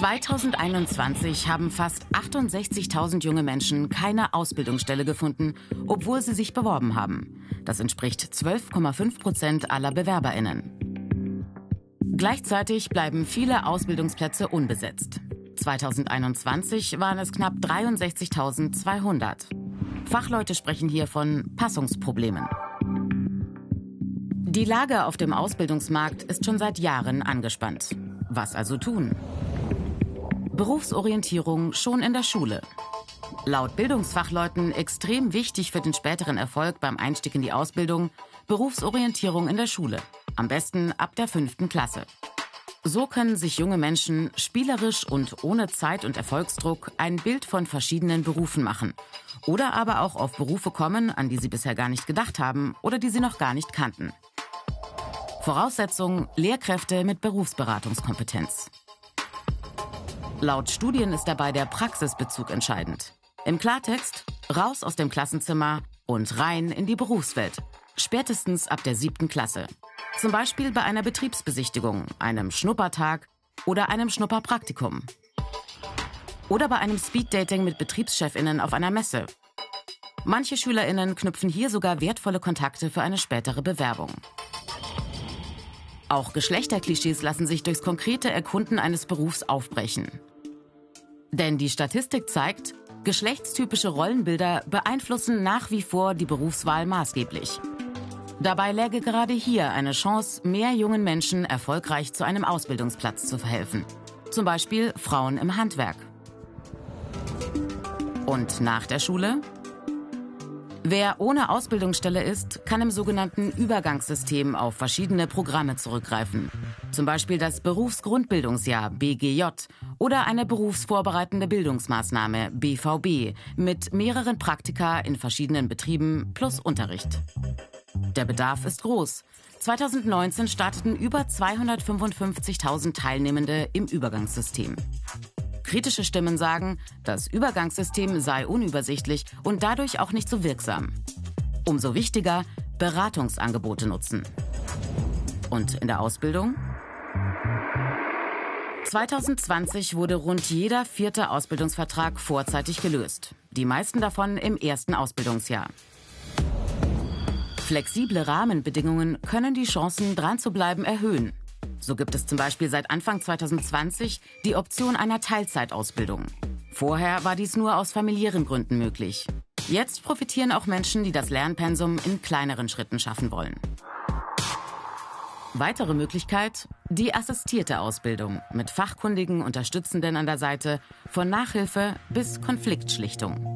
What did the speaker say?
2021 haben fast 68.000 junge Menschen keine Ausbildungsstelle gefunden, obwohl sie sich beworben haben. Das entspricht 12,5 Prozent aller BewerberInnen. Gleichzeitig bleiben viele Ausbildungsplätze unbesetzt. 2021 waren es knapp 63.200. Fachleute sprechen hier von Passungsproblemen. Die Lage auf dem Ausbildungsmarkt ist schon seit Jahren angespannt. Was also tun? Berufsorientierung schon in der Schule. Laut Bildungsfachleuten extrem wichtig für den späteren Erfolg beim Einstieg in die Ausbildung Berufsorientierung in der Schule. Am besten ab der fünften Klasse. So können sich junge Menschen spielerisch und ohne Zeit- und Erfolgsdruck ein Bild von verschiedenen Berufen machen. Oder aber auch auf Berufe kommen, an die sie bisher gar nicht gedacht haben oder die sie noch gar nicht kannten. Voraussetzung Lehrkräfte mit Berufsberatungskompetenz. Laut Studien ist dabei der Praxisbezug entscheidend. Im Klartext, raus aus dem Klassenzimmer und rein in die Berufswelt. Spätestens ab der siebten Klasse. Zum Beispiel bei einer Betriebsbesichtigung, einem Schnuppertag oder einem Schnupperpraktikum. Oder bei einem Speeddating mit Betriebschefinnen auf einer Messe. Manche Schülerinnen knüpfen hier sogar wertvolle Kontakte für eine spätere Bewerbung. Auch Geschlechterklischees lassen sich durchs konkrete Erkunden eines Berufs aufbrechen. Denn die Statistik zeigt, geschlechtstypische Rollenbilder beeinflussen nach wie vor die Berufswahl maßgeblich. Dabei läge gerade hier eine Chance, mehr jungen Menschen erfolgreich zu einem Ausbildungsplatz zu verhelfen. Zum Beispiel Frauen im Handwerk. Und nach der Schule? Wer ohne Ausbildungsstelle ist, kann im sogenannten Übergangssystem auf verschiedene Programme zurückgreifen. Zum Beispiel das Berufsgrundbildungsjahr BGJ oder eine berufsvorbereitende Bildungsmaßnahme BVB mit mehreren Praktika in verschiedenen Betrieben plus Unterricht. Der Bedarf ist groß. 2019 starteten über 255.000 Teilnehmende im Übergangssystem. Kritische Stimmen sagen, das Übergangssystem sei unübersichtlich und dadurch auch nicht so wirksam. Umso wichtiger, Beratungsangebote nutzen. Und in der Ausbildung? 2020 wurde rund jeder vierte Ausbildungsvertrag vorzeitig gelöst. Die meisten davon im ersten Ausbildungsjahr. Flexible Rahmenbedingungen können die Chancen, dran zu bleiben, erhöhen. So gibt es zum Beispiel seit Anfang 2020 die Option einer Teilzeitausbildung. Vorher war dies nur aus familiären Gründen möglich. Jetzt profitieren auch Menschen, die das Lernpensum in kleineren Schritten schaffen wollen. Weitere Möglichkeit, die assistierte Ausbildung mit fachkundigen Unterstützenden an der Seite von Nachhilfe bis Konfliktschlichtung.